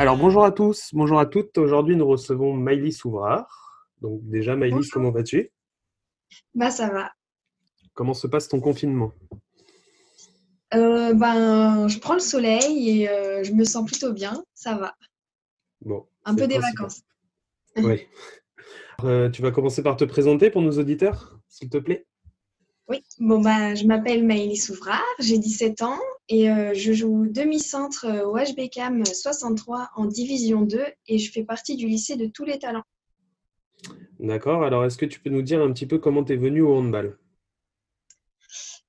Alors bonjour à tous, bonjour à toutes. Aujourd'hui nous recevons Maïlis Ouvrard. Donc déjà Maïlis, comment vas-tu? Bah ça va. Comment se passe ton confinement? Euh, ben, je prends le soleil et euh, je me sens plutôt bien. Ça va. Bon. Un peu des vacances. Oui. Euh, tu vas commencer par te présenter pour nos auditeurs, s'il te plaît? Oui. Bon bah je m'appelle Maëlys Ouvrard, j'ai 17 ans et euh, je joue demi-centre au HBCAM 63 en division 2 et je fais partie du lycée de tous les talents. D'accord, alors est-ce que tu peux nous dire un petit peu comment tu es venu au handball?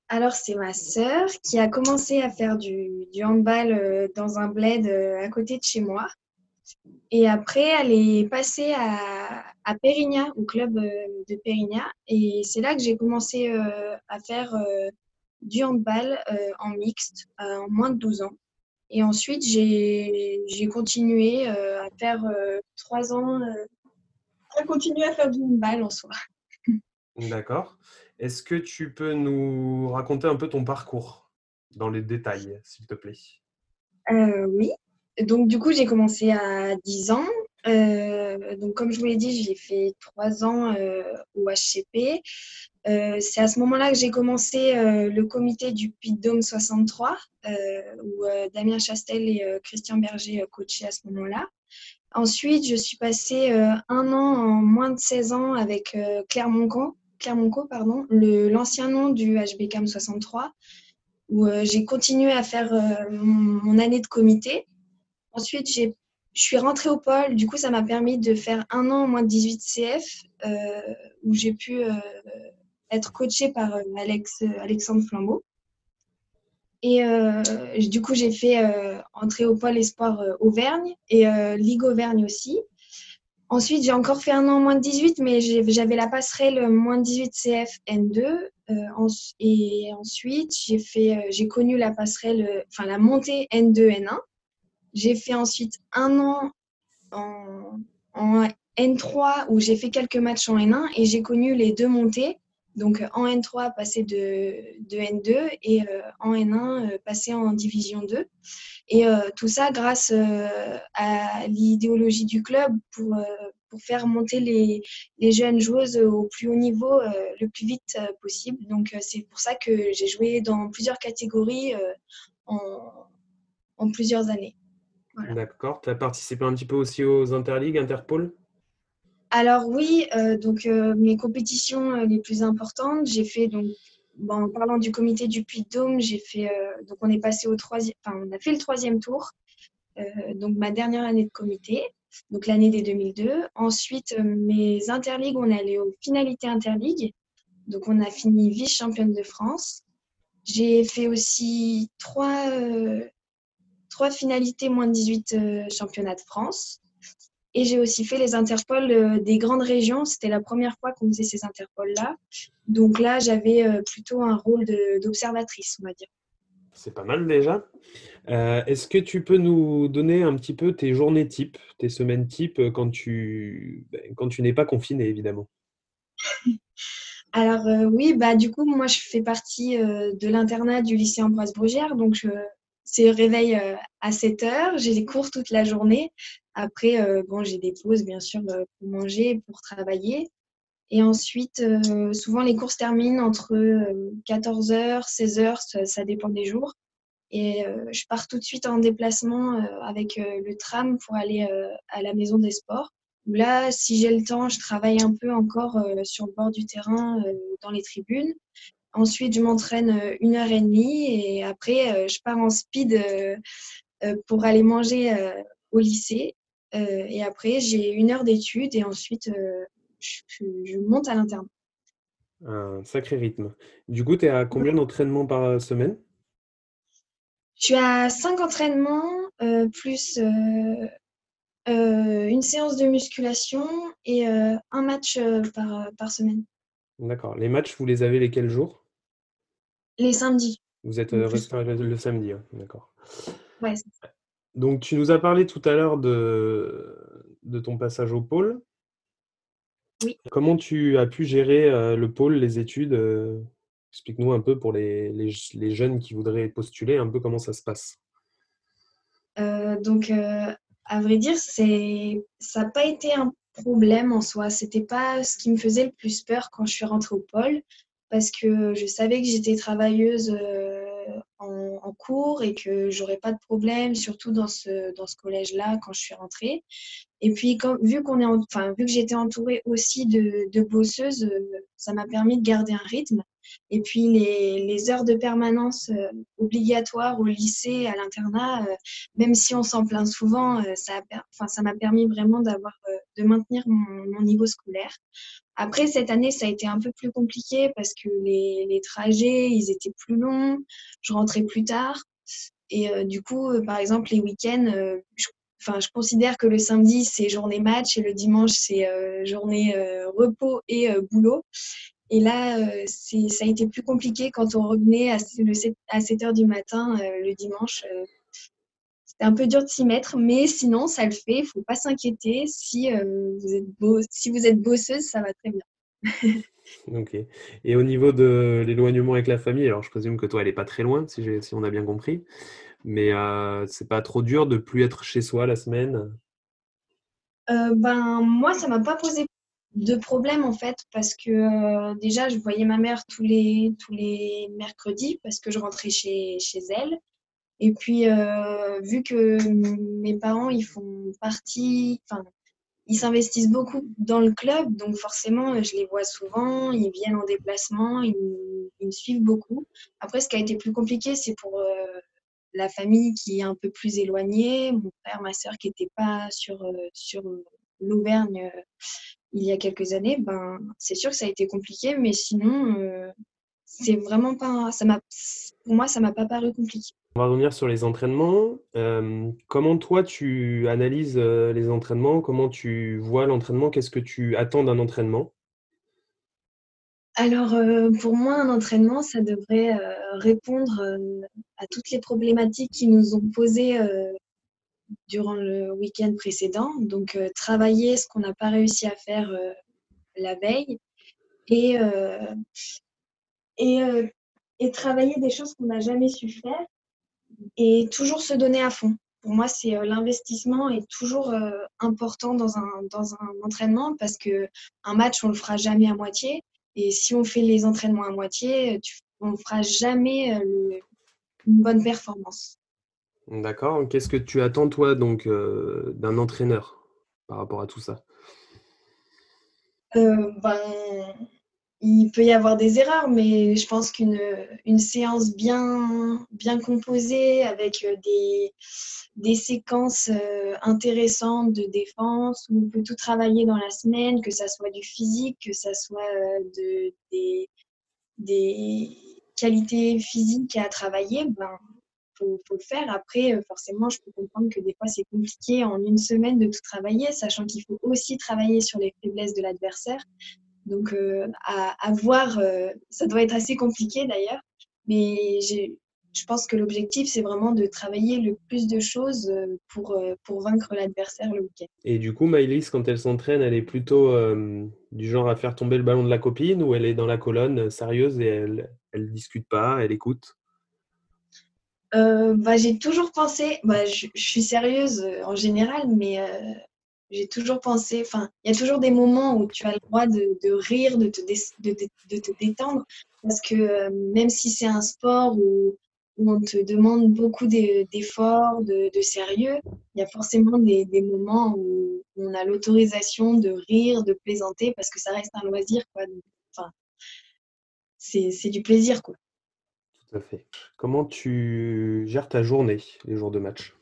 Alors c'est ma sœur qui a commencé à faire du, du handball euh, dans un bled euh, à côté de chez moi. Et après, elle est passée à, à Périgna, au club euh, de Périgna. Et c'est là que j'ai commencé euh, à faire euh, du handball en mixte, en moins de 12 ans. Et ensuite, j'ai continué à faire trois ans, à continuer à faire du handball en soi. D'accord. Est-ce que tu peux nous raconter un peu ton parcours dans les détails, s'il te plaît? Euh, oui. Donc, du coup, j'ai commencé à 10 ans. Euh, donc, comme je vous l'ai dit, j'ai fait trois ans euh, au HCP. Euh, c'est à ce moment-là que j'ai commencé euh, le comité du Puy de Dôme 63, euh, où euh, Damien Chastel et euh, Christian Berger euh, coachaient à ce moment-là. Ensuite, je suis passée euh, un an en moins de 16 ans avec euh, Claire Monco, Claire Monco, pardon, l'ancien nom du HBCAM 63, où euh, j'ai continué à faire euh, mon, mon année de comité. Ensuite, j'ai, je suis rentrée au pôle. Du coup, ça m'a permis de faire un an moins de 18 CF, euh, où j'ai pu euh, être coachée par euh, Alex, Alexandre Flambeau. Et euh, du coup, j'ai fait euh, entrer au pôle Espoir euh, Auvergne et euh, Ligue Auvergne aussi. Ensuite, j'ai encore fait un an en moins de 18, mais j'avais la passerelle euh, moins de 18 CF N2. euh, en- et ensuite, j'ai fait, euh, j'ai connu la passerelle, euh, enfin la montée N2 N1. J'ai fait ensuite un an en, en N3 où j'ai fait quelques matchs en N1 et j'ai connu les deux montées. Donc euh, en N3, passer de, de N2 et euh, en N1, euh, passer en Division 2. Et euh, tout ça grâce à l'idéologie du club pour, faire monter les, jeunes joueuses au plus haut niveau le plus vite possible. Donc c'est pour ça que j'ai joué dans plusieurs catégories en plusieurs années. Voilà. D'accord. Tu as participé un petit peu aussi aux Interligues, Interpol? Alors oui, euh, donc euh, mes compétitions euh, les plus importantes, j'ai fait donc bon, en parlant du comité du Puy de Dôme, j'ai fait donc on est passé au troisième, enfin on a fait le troisième tour, donc ma dernière année de comité, donc l'année des 2002. Ensuite mes interligues, on est allé aux finalités interligues, donc on a fini vice championne de France. J'ai fait aussi trois trois finalités moins de 18 euh, championnats de France. Et j'ai aussi fait les interpols euh, des grandes régions. C'était la première fois qu'on faisait ces interpols-là. Donc là, j'avais euh, plutôt un rôle d'observatrice, on va dire. C'est pas mal déjà. Est-ce que tu peux nous donner un petit peu tes journées types, tes semaines types quand tu, ben, quand tu n'es pas confiné, évidemment? Alors oui, bah du coup, moi, je fais partie de l'internat du lycée Ambroise Brugière. Donc, je- c'est réveil euh, à 7 heures. J'ai des cours toute la journée. Après, euh, bon, j'ai des pauses, bien sûr, euh, pour manger, pour travailler. Et ensuite, souvent, les cours se terminent entre 14h, 16h, ça, dépend des jours. Et je pars tout de suite en déplacement avec le tram pour aller à la maison des sports. Là, si j'ai le temps, je travaille un peu encore sur le bord du terrain, dans les tribunes. Ensuite, je m'entraîne euh, une heure et demie et après, euh, je pars en speed euh, pour aller manger au lycée. Et après, j'ai une heure d'études et ensuite, je, monte à l'internat. Un sacré rythme. Du coup, tu es à combien d'entraînements par semaine? Je suis à cinq entraînements, euh, plus, euh, une séance de musculation et un match par, par semaine. D'accord. Les matchs, vous les avez lesquels jours? Les samedis. Vous êtes le, samedi, d'accord. Ouais, Donc, tu nous as parlé tout à l'heure de, de ton passage au pôle. Oui. Comment tu as pu gérer le pôle, les études Explique-nous un peu pour les, les, jeunes qui voudraient postuler, un peu comment ça se passe. donc, à vrai dire, c'est ça n'a pas été un problème en soi. C'était pas ce qui me faisait le plus peur quand je suis rentrée au pôle, parce que je savais que j'étais travailleuse en, cours et que j'aurais pas de problème, surtout dans ce, dans ce collège-là quand je suis rentrée. Et puis, vu, qu'on est enfin, vu que j'étais entourée aussi de, de bosseuses, ça m'a permis de garder un rythme. Et puis, les, les heures de permanence euh, obligatoires au lycée, à l'internat, euh, même si on s'en plaint souvent, euh, ça m'a permis vraiment de maintenir mon, niveau scolaire. Après, cette année, ça a été un peu plus compliqué parce que les, les trajets, ils étaient plus longs, je rentrais plus tard. Et du coup, par exemple, les week-ends, je Enfin, je considère que le samedi, c'est journée match et le dimanche, c'est journée repos et boulot. Et là, euh, ça a été plus compliqué quand on revenait à, 7, heures du matin euh, le dimanche. Euh, c'était un peu dur de s'y mettre, mais sinon, ça le fait. Il ne faut pas s'inquiéter. Si, vous êtes si vous êtes bosseuse, ça va très bien. ok. Et au niveau de l'éloignement avec la famille, alors je présume que toi, elle n'est pas très loin, si, si, on a bien compris. Mais euh, c'est pas trop dur de plus être chez soi la semaine? Ben, Moi, ça m'a pas posé de problèmes en fait parce que euh, déjà je voyais ma mère tous les tous les mercredis parce que je rentrais chez, chez elle et puis euh, vu que mes parents ils font partie enfin ils s'investissent beaucoup dans le club donc forcément je les vois souvent ils viennent en déplacement ils, me suivent beaucoup après ce qui a été plus compliqué c'est pour euh, la famille qui est un peu plus éloignée mon frère ma soeur qui n'étaient pas sur sur l'Auvergne il y a quelques années, ben, c'est sûr que ça a été compliqué, mais sinon, euh, c'est vraiment pas, ça pour moi, ça m'a pas paru compliqué. On va revenir sur les entraînements. Euh, comment toi, tu analyses euh, les entraînements? Comment tu vois l'entraînement? Qu'est-ce que tu attends d'un entraînement? Alors, pour moi, un entraînement, ça devrait répondre à toutes les problématiques qui nous ont posées durant le week-end précédent. Donc, euh, travailler ce qu'on n'a pas réussi à faire euh, la veille euh, et, et, travailler des choses qu'on n'a jamais su faire et toujours se donner à fond. Pour moi, c'est l'investissement est toujours important dans un, dans un entraînement parce que un match, on le fera jamais à moitié. Et si on fait les entraînements à moitié, on ne fera jamais une bonne performance. D'accord. Qu'est-ce que tu attends, toi, donc, euh, d'un entraîneur par rapport à tout ça? Euh, ben, Il peut y avoir des erreurs, mais je pense qu'une une séance bien, composée avec euh, des, séquences intéressantes de défense où on peut tout travailler dans la semaine, que ça soit du physique, que ça soit de, des, qualités physiques à travailler, ben, faut, faut, le faire. Après, euh, forcément, je peux comprendre que des fois, c'est compliqué en une semaine de tout travailler, sachant qu'il faut aussi travailler sur les faiblesses de l'adversaire. Donc, euh, à, voir, euh, ça doit être assez compliqué d'ailleurs. Mais je pense que l'objectif, c'est vraiment de travailler le plus de choses pour, pour vaincre l'adversaire le week-end. Et du coup, Maëlys, quand elle s'entraîne, elle est plutôt du genre à faire tomber le ballon de la copine ou elle est dans la colonne sérieuse et elle ne discute pas, elle écoute? Euh, bah, J'ai toujours pensé, bah, je, suis sérieuse euh, en général, mais euh, j'ai toujours pensé, enfin, il y a toujours des moments où tu as le droit de, rire, de te, détendre, parce que même si c'est un sport où, on te demande beaucoup d'efforts, de, sérieux, il y a forcément des, des moments où on a l'autorisation de rire, de plaisanter, parce que ça reste un loisir, quoi. Enfin, c'est du plaisir, quoi fait. Comment tu gères ta journée, les jours de match?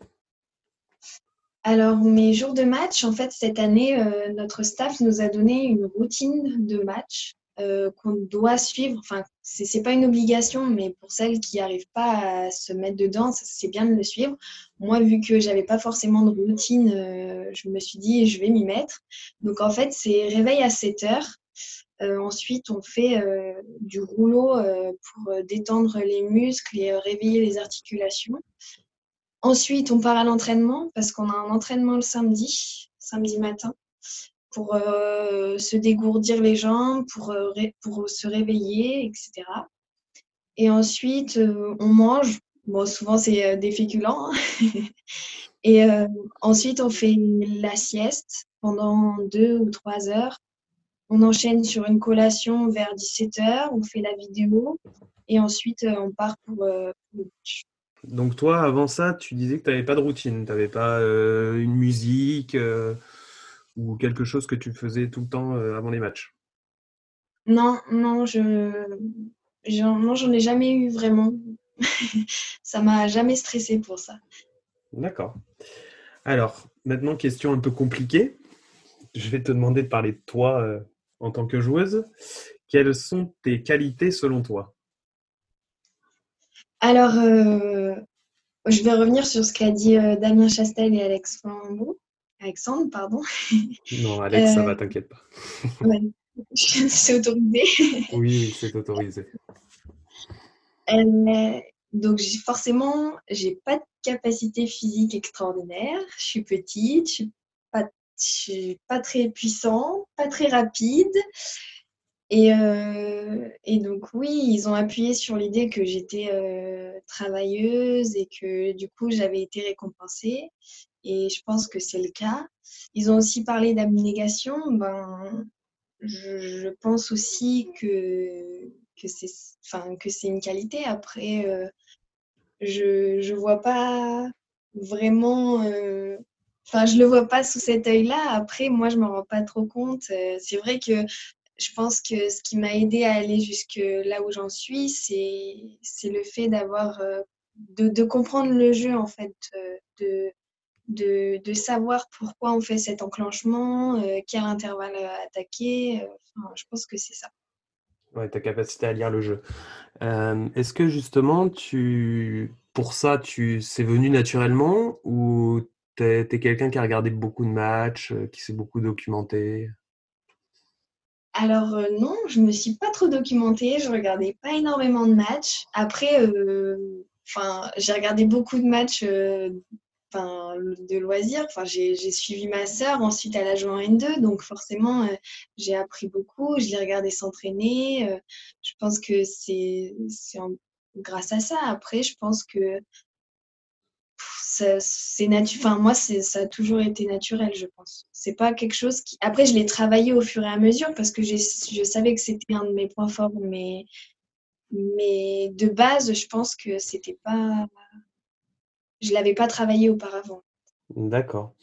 Alors, mes jours de match, en fait, cette année, euh, notre staff nous a donné une routine de match euh, qu'on doit suivre. Enfin, c'est n'est pas une obligation, mais pour celles qui n'arrivent pas à se mettre dedans, c'est bien de le suivre. Moi, vu que j'avais pas forcément de routine, euh, je me suis dit, je vais m'y mettre. Donc, en fait, c'est réveil à 7 heures. Ensuite, on fait du rouleau pour détendre les muscles et réveiller les articulations. Ensuite, on part à l'entraînement parce qu'on a un entraînement le samedi, samedi matin pour euh, se dégourdir les jambes, pour, euh, pour se réveiller, etc. Et ensuite, euh, on mange. Bon, souvent, c'est des féculents. Hein. Et ensuite, on fait la sieste pendant deux ou trois heures. On enchaîne sur une collation vers 17 heures. On fait la vidéo. Et ensuite, on part pour, Donc toi, avant ça, tu disais que tu n'avais pas de routine, tu n'avais pas une musique, ou quelque chose que tu faisais tout le temps euh, avant les matchs? Non, non, je non, j'en ai jamais eu vraiment. ça m'a jamais stressé pour ça. D'accord. Alors, maintenant, question un peu compliquée. Je vais te demander de parler de toi euh, en tant que joueuse. Quelles sont tes qualités selon toi? Alors, euh, je vais revenir sur ce qu'a dit Damien Chastel et Alex Flambeau. Alexandre, pardon. Non, Alex, ça va, euh, t'inquiète pas. c'est autorisé. oui, c'est autorisé. Euh, donc, forcément, j'ai pas de capacité physique extraordinaire. Je suis petite, je suis pas, suis pas très puissant, pas très rapide. Et, euh, et, donc oui, ils ont appuyé sur l'idée que j'étais travailleuse et que du coup j'avais été récompensée et je pense que c'est le cas. Ils ont aussi parlé d'abnégation. Ben, je, pense aussi que, que c'est une qualité. Après, euh, je ne vois pas vraiment. Euh, enfin, je le vois pas sous cet œil-là. Après, moi, je m'en rends pas trop compte. Euh, c'est vrai que je pense que ce qui m'a aidé à aller jusque là où j'en suis, c'est le fait d'avoir de, de, comprendre le jeu en fait, de, de, savoir pourquoi on fait cet enclenchement, euh, quel intervalle attaquer. Euh, je pense que c'est ça. Ouais, ta capacité à lire le jeu. Euh, est-ce que justement, tu, pour ça, tu, c'est venu naturellement ou tu es, quelqu'un qui a regardé beaucoup de matchs, qui s'est beaucoup documenté? Alors non, je me suis pas trop documentée, je regardais pas énormément de matchs. Après, enfin, j'ai regardé beaucoup de matchs enfin, de loisirs. J'ai suivi ma sœur, ensuite elle a joué en N2, donc forcément euh, j'ai appris beaucoup, je l'ai regardé s'entraîner. Euh, je pense que c'est grâce à ça. Après, je pense que c'est. Enfin, moi, ça a toujours été naturel, je pense. C'est pas quelque chose qui. Après, je l'ai travaillé au fur et à mesure parce que je savais que c'était un de mes points forts, mais mais de base, je pense que c'était pas je l'avais pas travaillé auparavant. D'accord.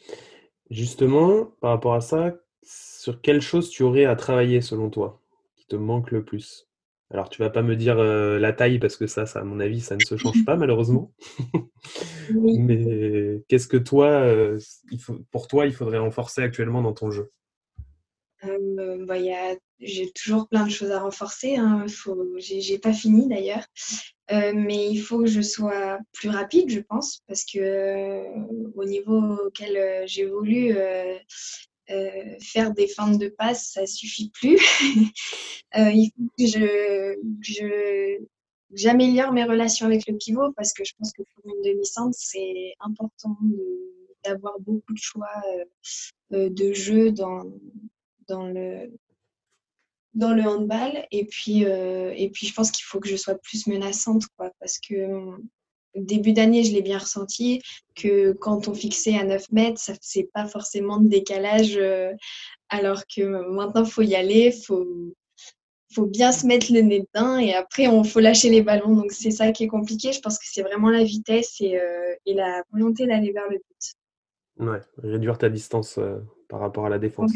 Justement, par rapport à ça, sur quelle chose tu aurais à travailler selon toi, qui te manque le plus? Alors, tu vas pas me dire euh, la taille, parce que ça, ça, à mon avis, ça ne se change pas, malheureusement. Mais qu'est-ce que toi, euh, il faut, pour toi, il faudrait renforcer actuellement dans ton jeu? Euh, bah, j'ai toujours plein de choses à renforcer. Hein. J'ai pas fini d'ailleurs. Mais il faut que je sois plus rapide, je pense, parce que au niveau auquel euh, faire des feintes de passe, ça suffit plus. il faut que je, j'améliore mes relations avec le pivot parce que je pense que pour une demi-centre, c'est important d'avoir beaucoup de choix de jeu dans, dans le, dans le handball. Et puis, euh, et puis je pense qu'il faut que je sois plus menaçante, quoi, parce que euh, début d'année, je l'ai bien ressenti, que quand on fixait à 9 mètres, ça ne faisait pas forcément de décalage, euh, alors que maintenant, il faut y aller, il faut, faut bien se mettre le nez dedans et après, il faut lâcher les ballons. Donc, c'est ça qui est compliqué. Je pense que c'est vraiment la vitesse et, et la volonté d'aller vers le but. Ouais, réduire ta distance par rapport à la défense.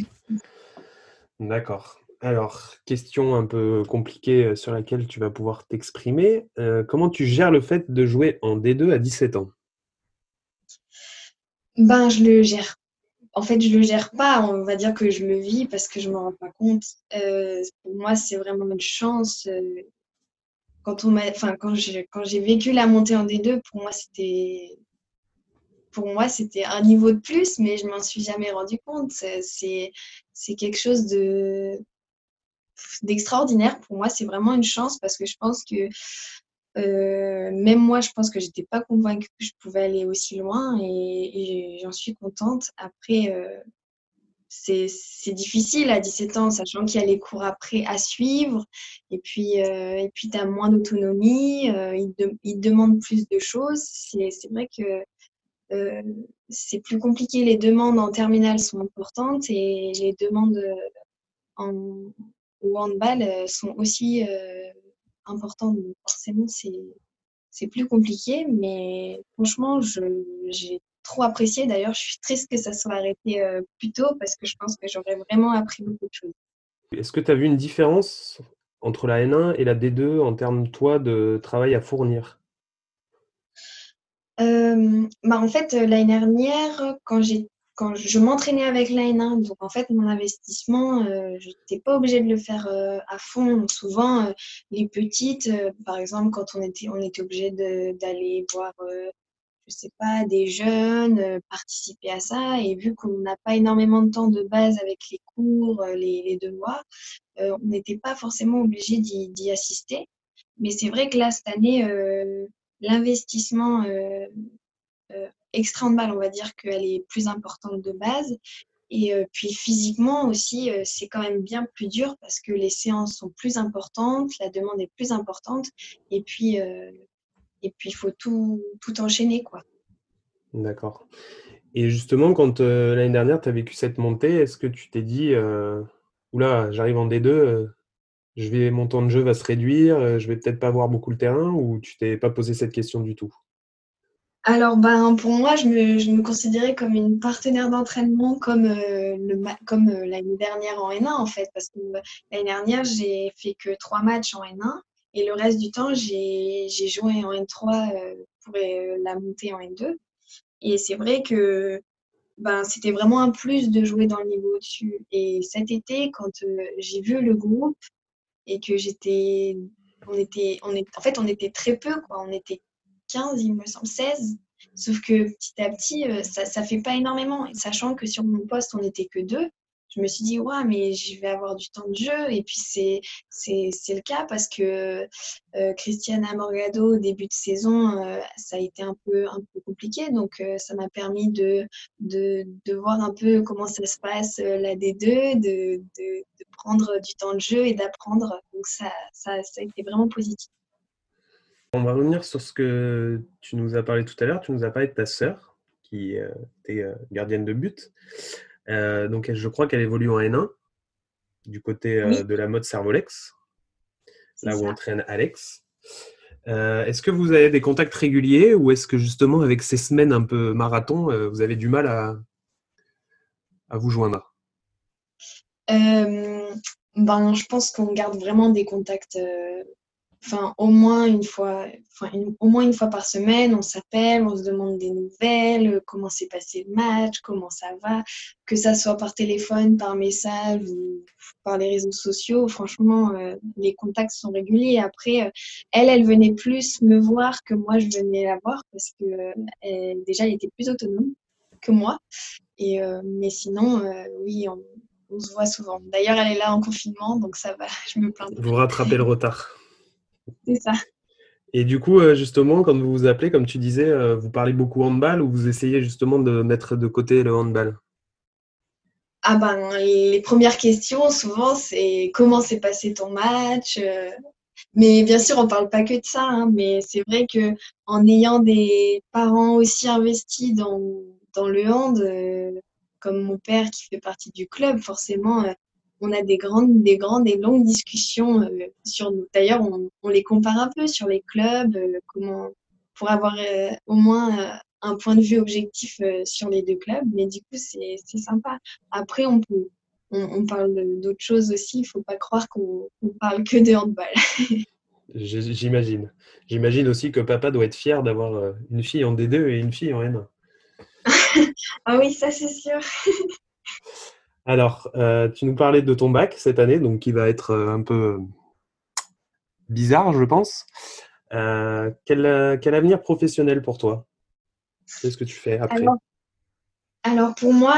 D'accord. Alors, question un peu compliquée euh, sur laquelle tu vas pouvoir t'exprimer. Euh, comment tu gères le fait de jouer en D2 à 17 ans? Ben, je le gère en fait, je le gère pas. On va dire que je le vis parce que je me rends pas compte. Euh, pour moi, c'est vraiment une chance. Quand on enfin, quand j'ai, quand j'ai vécu la montée en D2, pour moi, c'était, pour moi, c'était un niveau de plus, mais je m'en suis jamais rendu compte. C'est quelque chose de, d'extraordinaire. Pour moi, c'est vraiment une chance parce que je pense que euh, même moi, je pense que j'étais pas convaincue que je pouvais aller aussi loin et, j'en suis contente. Après, euh, c'est difficile à 17 ans, sachant qu'il y a les cours après à suivre et puis, euh, et puis tu as moins d'autonomie, ils, te demandent plus de choses. C'est vrai que c'est plus compliqué. Les demandes en terminale sont importantes et les demandes en, au handball sont aussi important. Donc forcément, c'est plus compliqué. Mais franchement, j'ai trop apprécié. D'ailleurs, je suis triste que ça soit arrêté euh, plus tôt parce que je pense que j'aurais vraiment appris beaucoup de choses. Est-ce que tu as vu une différence entre la N1 et la D2 en termes, toi, de travail à fournir? Euh, bah en fait, l'année dernière, quand j'ai quand je m'entraînais avec la donc en fait, mon investissement, euh, je n'étais pas obligée de le faire euh, à fond. souvent, euh, les petites, par exemple, quand on était, on était obligé d'aller voir, je sais pas, des jeunes, participer à ça. Et vu qu'on n'a pas énormément de temps de base avec les cours, les, les devoirs, on n'était pas forcément obligé d'y assister. Mais c'est vrai que là, cette année, l'investissement extra balle, on va dire qu'elle est plus importante de base. Et euh, puis physiquement aussi, euh, c'est quand même bien plus dur parce que les séances sont plus importantes, la demande est plus importante. Et puis, euh, et puis il faut tout, tout enchaîner. quoi. D'accord. Et justement, quand l'année dernière, tu as vécu cette montée, est-ce que tu t'es dit, oula, j'arrive en D2, je vais, mon temps de jeu va se réduire, je vais peut-être pas avoir beaucoup le terrain, ou tu t'es pas posé cette question du tout? Alors, ben, pour moi, je me, je me considérais comme une partenaire d'entraînement comme, euh, le, comme euh, l'année dernière en N1, en fait, parce que l'année dernière, j'ai fait que trois matchs en N1 et le reste du temps, j'ai, j'ai joué en N3 euh, pour la montée en N2. Et c'est vrai que ben, c'était vraiment un plus de jouer dans le niveau au-dessus. Et cet été, quand j'ai vu le groupe et que j'étais. On était, on est, en fait, on était très peu, quoi. On était 15, il me semble 16. Sauf que petit à petit, euh, ça fait pas énormément. sachant que sur mon poste, on n'était que deux, je me suis dit, ouais, mais je vais avoir du temps de jeu. Et puis, c'est, c'est, le cas parce que euh, Christiana Morgado, au début de saison, euh, ça a été un peu, un peu compliqué. Donc, ça m'a permis de, de, de, voir un peu comment ça se passe la D2, de, de, de, prendre du temps de jeu et d'apprendre. Donc, ça, ça, ça a été vraiment positif. On va revenir sur ce que tu nous as parlé tout à l'heure. Tu nous as parlé de ta sœur, qui euh, était euh, gardienne de but. Euh, donc, je crois qu'elle évolue en N1, du côté de la mode Servolex, là où entraîne Alex. est-ce que vous avez des contacts réguliers ou est-ce que justement, avec ces semaines un peu marathon, vous avez du mal à, à vous joindre? Ben, Je pense qu'on garde vraiment des contacts enfin au moins une fois, enfin au moins une fois par semaine, on s'appelle, on se demande des nouvelles, comment s'est passé le match, comment ça va, que ça soit par téléphone, par message ou par les réseaux sociaux. Franchement, euh, les contacts sont réguliers. Après, euh, elle, elle venait plus me voir que moi je venais la voir parce que euh, déjà elle était plus autonome que moi. Et mais sinon, oui, on se voit souvent. D'ailleurs, elle est là en confinement, donc ça va, je me plains. Vous rattrapez le retard. C'est ça. Et du coup, euh, justement, quand vous vous appelez, comme tu disais, euh, vous parlez beaucoup handball ou vous essayez justement de mettre de côté le handball? Ah ben, les premières questions, souvent, c'est comment s'est passé ton match euh. Mais bien sûr, on ne parle pas que de ça, hein, mais c'est vrai que en ayant des parents aussi investis dans, dans le hand, comme mon père qui fait partie du club, forcément, on a des grandes, des grandes et longues discussions euh, sur nous. D'ailleurs, on, les compare un peu sur les clubs, euh, comment, pour avoir euh, au moins un point de vue objectif sur les deux clubs. Mais du coup, c'est sympa. Après, on peut, on, parle d'autres choses aussi. Il ne faut pas croire qu'on parle que de handball. J'imagine. J'imagine aussi que papa doit être fier d'avoir une fille en D2 et une fille en N1. ah oui, ça c'est sûr. Alors, euh, tu nous parlais de ton bac cette année, donc qui va être euh, un peu bizarre, je pense. quel, avenir professionnel pour toi? Qu'est-ce que tu fais après? Alors, pour moi,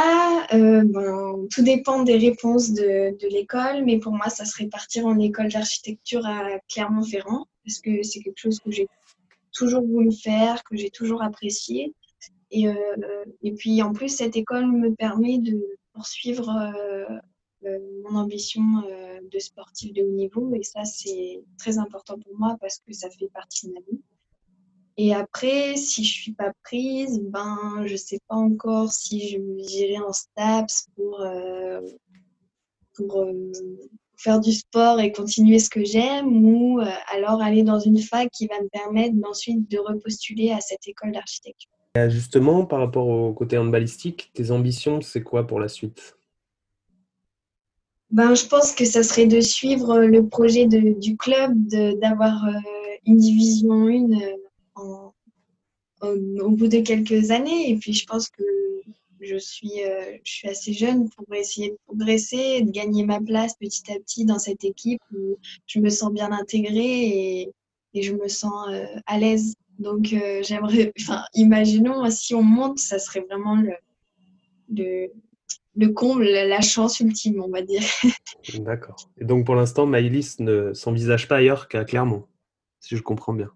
tout dépend des réponses de, l'école, mais pour moi, ça serait partir en école d'architecture à Clermont-Ferrand, parce que c'est quelque chose que j'ai toujours voulu faire, que j'ai toujours apprécié. Et, euh, et puis en plus, cette école me permet de poursuivre euh, euh, mon ambition de sportif de haut niveau. Et ça, c'est très important pour moi parce que ça fait partie de ma vie. Et après, si je suis pas prise, ben, je sais pas encore si je j'irai en STAPS pour, faire du sport et continuer ce que j'aime ou euh, alors aller dans une fac qui va me permettre ensuite de repostuler à cette école d'architecture. Justement, par rapport au côté handballistique, tes ambitions, c'est quoi pour la suite? Ben, Je pense que ça serait de suivre le projet du club, d'avoir euh, une division 1 euh, au bout de quelques années. Et puis, je pense que je suis, euh, assez jeune pour essayer de progresser, de gagner ma place petit à petit dans cette équipe où je me sens bien intégrée et, je me sens euh, à l'aise. Donc, euh, j'aimerais, enfin, imaginons si on monte, ça serait vraiment le, le, le, comble, la chance ultime, on va dire. D'accord. Et donc, pour l'instant, Maïlis ne s'envisage pas ailleurs qu'à Clermont, si je comprends bien.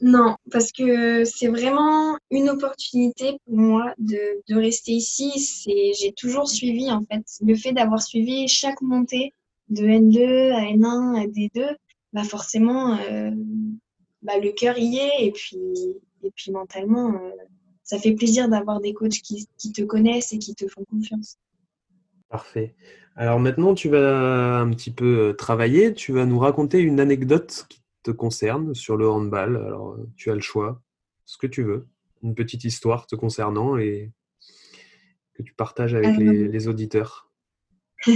Non, parce que c'est vraiment une opportunité pour moi de, de rester ici. C'est, j'ai toujours suivi, en fait, le fait d'avoir suivi chaque montée de N2 à N1 à D2, bah forcément, euh, bah le cœur y est et puis, et puis mentalement, euh, ça fait plaisir d'avoir des coachs qui, qui te connaissent et qui te font confiance. Parfait. Alors maintenant, tu vas un petit peu euh, travailler. Tu vas nous raconter une anecdote qui te concerne sur le handball. Alors, tu as le choix, ce que tu veux, une petite histoire te concernant et que tu partages avec les, auditeurs.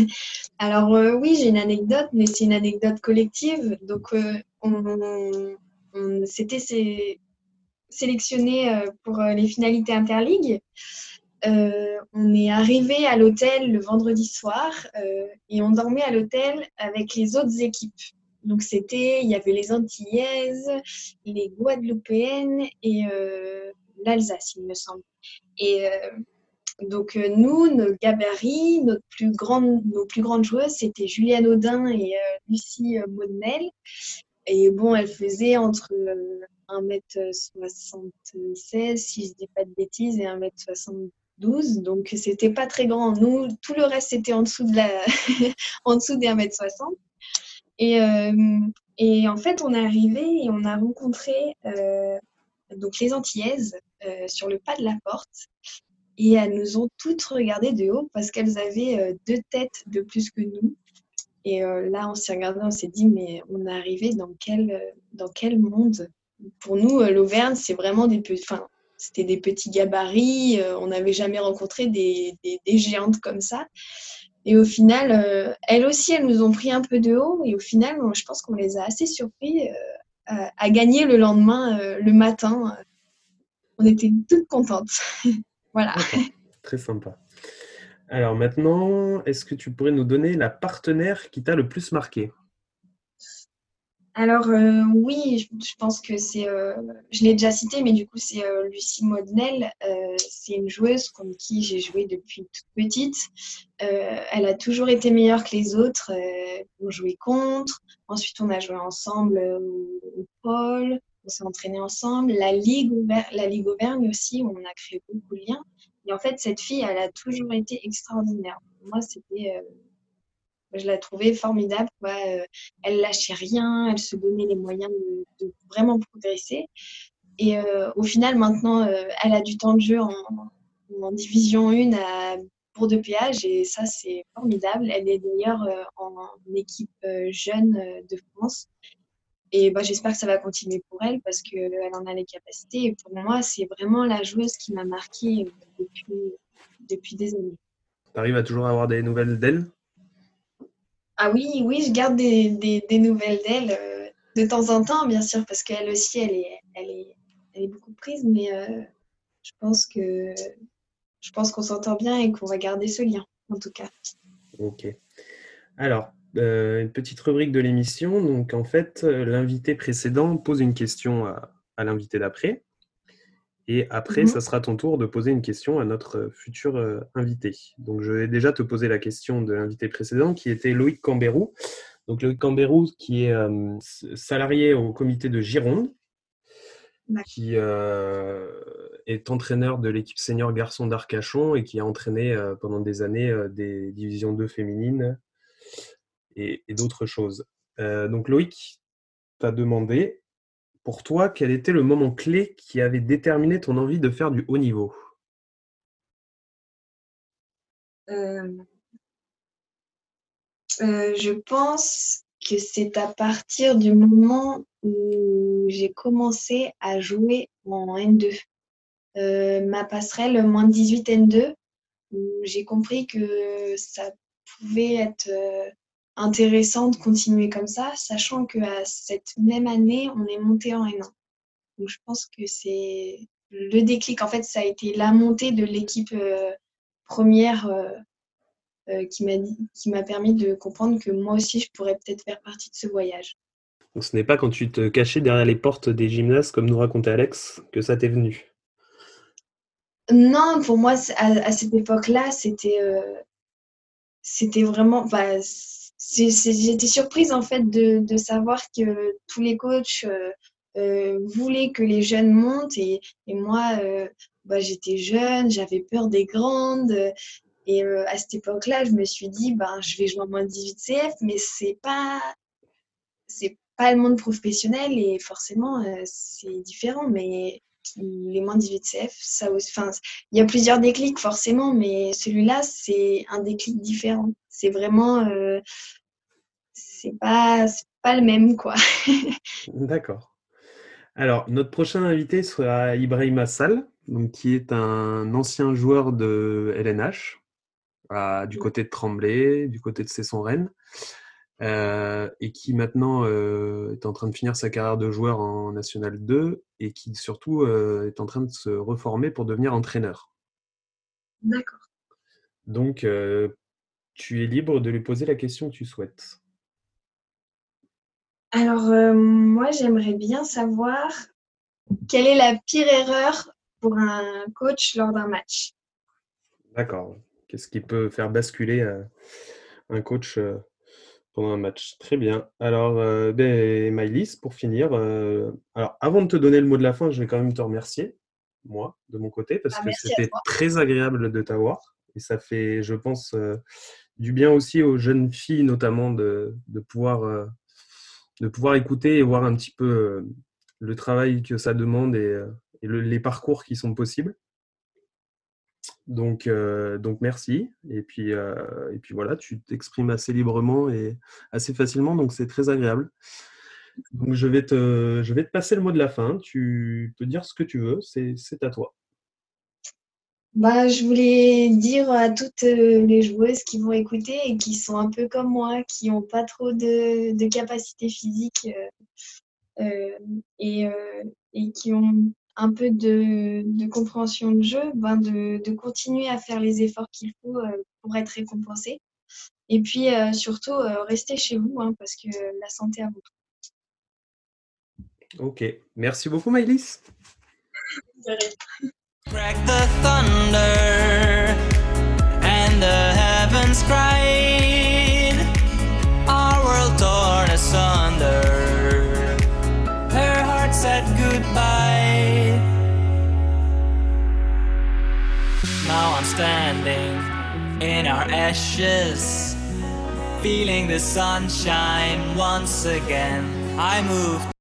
Alors euh, oui, j'ai une anecdote, mais c'est une anecdote collective. Donc, euh, on, s'était sélectionné euh, pour les finalités interligues. on est arrivé à l'hôtel le vendredi soir et on dormait à l'hôtel avec les autres équipes. Donc c'était, il y avait les Antillaises, les Guadeloupéennes et euh, l'Alsace, il me semble. Et euh, donc euh, nous, nos gabarits, plus nos plus grandes joueuses, c'était Juliane Audin et Lucie Maudemel. Et bon, elles faisaient entre 1m76, si je dis pas de bêtises, et 1m72. Donc c'était pas très grand. Nous, tout le reste c'était en dessous de la, en dessous des 1m60. Et, euh, et en fait, on est arrivé et on a rencontré euh, donc les Antillaises euh, sur le pas de la porte. Et elles nous ont toutes regardées de haut parce qu'elles avaient deux têtes de plus que nous. Et là, on s'est regardé, on s'est dit, mais on est arrivé dans quel, dans quel monde? Pour nous, l'Auvergne, c'est vraiment des. Enfin, c'était des petits gabarits. on n'avait jamais rencontré des, des, géantes comme ça. Et au final, euh, elles aussi, elles nous ont pris un peu de haut. Et au final, je pense qu'on les a assez surpris euh, à, gagner le lendemain, euh, le matin. on était toutes contentes. voilà. Très sympa. Alors maintenant, est-ce que tu pourrais nous donner la partenaire qui t'a le plus marqué? Alors euh, oui, je, pense que c'est, euh, je l'ai déjà cité, mais du coup c'est euh, Lucie Modnel. c'est une joueuse contre qui j'ai joué depuis toute petite. elle a toujours été meilleure que les autres pour jouer contre. Ensuite on a joué ensemble au pôle, on s'est entraîné ensemble. La Ligue, la Ligue Auvergne aussi, on a créé beaucoup de liens. Et en fait cette fille, elle a toujours été extraordinaire. moi c'était je la trouvais formidable. Euh, elle lâchait rien, elle se donnait les moyens de, vraiment progresser. Et euh, au final, maintenant, euh, elle a du temps de jeu en, division 1 à pour de péage et ça, c'est formidable. Elle est d'ailleurs en, équipe jeune de France. Et bah, j'espère que ça va continuer pour elle parce qu'elle en a les capacités. Et pour moi, c'est vraiment la joueuse qui m'a marquée depuis, depuis des années. Tu arrives à toujours avoir des nouvelles d'elle? Ah oui, oui, je garde des, des, nouvelles d'elle euh, de temps en temps, bien sûr, parce qu'elle aussi, elle est, elle est, elle est beaucoup prise, mais euh, je pense que je pense qu'on s'entend bien et qu'on va garder ce lien, en tout cas. Ok. Alors, euh, une petite rubrique de l'émission. Donc, en fait, euh, l'invité précédent pose une question à, l'invité d'après. Et après, mhm. ça sera ton tour de poser une question à notre futur euh, invité. Donc, je vais déjà te poser la question de l'invité précédent, qui était Loïc Cambérou. Donc, Loïc Cambérou, qui est salarié au comité de Gironde, qui est entraîneur de l'équipe senior garçon d'Arcachon et qui a entraîné pendant des années des divisions 2 féminines et, d'autres choses. Euh, donc Loïc t'a demandé, pour toi, quel était le moment clé qui avait déterminé ton envie de faire du haut niveau? Euh, euh, Je pense que c'est à partir du moment où j'ai commencé à jouer en N2. ma passerelle moins 18 N2, où j'ai compris que ça pouvait être intéressant de continuer comme ça, sachant qu'à cette même année, on est monté en N1. Donc je pense que c'est le déclic. En fait, ça a été la montée de l'équipe euh, première euh, euh, qui m'a permis de comprendre que moi aussi, je pourrais peut-être faire partie de ce voyage. Donc ce n'est pas quand tu te cachais derrière les portes des gymnases, comme nous racontait Alex, que ça t'est venu? Non, pour moi, à, cette époque-là, c'était c'était vraiment j'étais surprise en fait de, savoir que tous les coachs euh, euh, voulaient que les jeunes montent et, moi euh, bah, j'étais jeune, j'avais peur des grandes. Et à cette époque-là je me suis dit ben je vais jouer en moins 18 CF mais c'est pas c'est pas le monde professionnel et forcément c'est différent mais les moins 18 CF ça enfin il y a plusieurs déclics forcément mais celui-là c'est un déclic différent c'est vraiment c'est pas, pas le même, quoi. D'accord. Alors, notre prochain invité sera Ibrahim Assal, donc, qui est un ancien joueur de LNH, du côté de Tremblay, du côté de Cesson-Rennes, euh, et qui maintenant euh, est en train de finir sa carrière de joueur en National 2 et qui surtout euh, est en train de se reformer pour devenir entraîneur. D'accord. Donc, tu es libre de lui poser la question que tu souhaites. Alors, euh, moi, j'aimerais bien savoir quelle est la pire erreur pour un coach lors d'un match. D'accord. Qu'est-ce qui peut faire basculer euh, un coach euh, pendant un match? Très bien. Alors, ben, Maïlis, pour finir, alors avant de te donner le mot de la fin, je vais quand même te remercier, moi, de mon côté, parce ah, que c'était très agréable de t'avoir. Et ça fait, je pense, du bien aussi aux jeunes filles, notamment, de, de pouvoir de pouvoir écouter et voir un petit peu euh, le travail que ça demande et, euh, les parcours qui sont possibles. Donc, euh, donc merci. Et puis, et puis voilà, tu t'exprimes assez librement et assez facilement, donc c'est très agréable. Donc je vais, te, je vais te passer le mot de la fin. Tu peux dire ce que tu veux, c'est à toi. Bah, je voulais dire à toutes euh, les joueuses qui vont écouter et qui sont un peu comme moi, qui n'ont pas trop de, de capacité physique euh, euh, et, et, qui ont un peu de, de compréhension de jeu, ben de, de, continuer à faire les efforts qu'il faut pour être récompensé. Et puis surtout, rester chez vous hein, parce que la santé avant tout. Ok, merci beaucoup Maëlys. Crack the thunder, and the heavens cried. Our world torn asunder. Her heart said goodbye. Now I'm standing in our ashes, feeling the sunshine once again. I moved.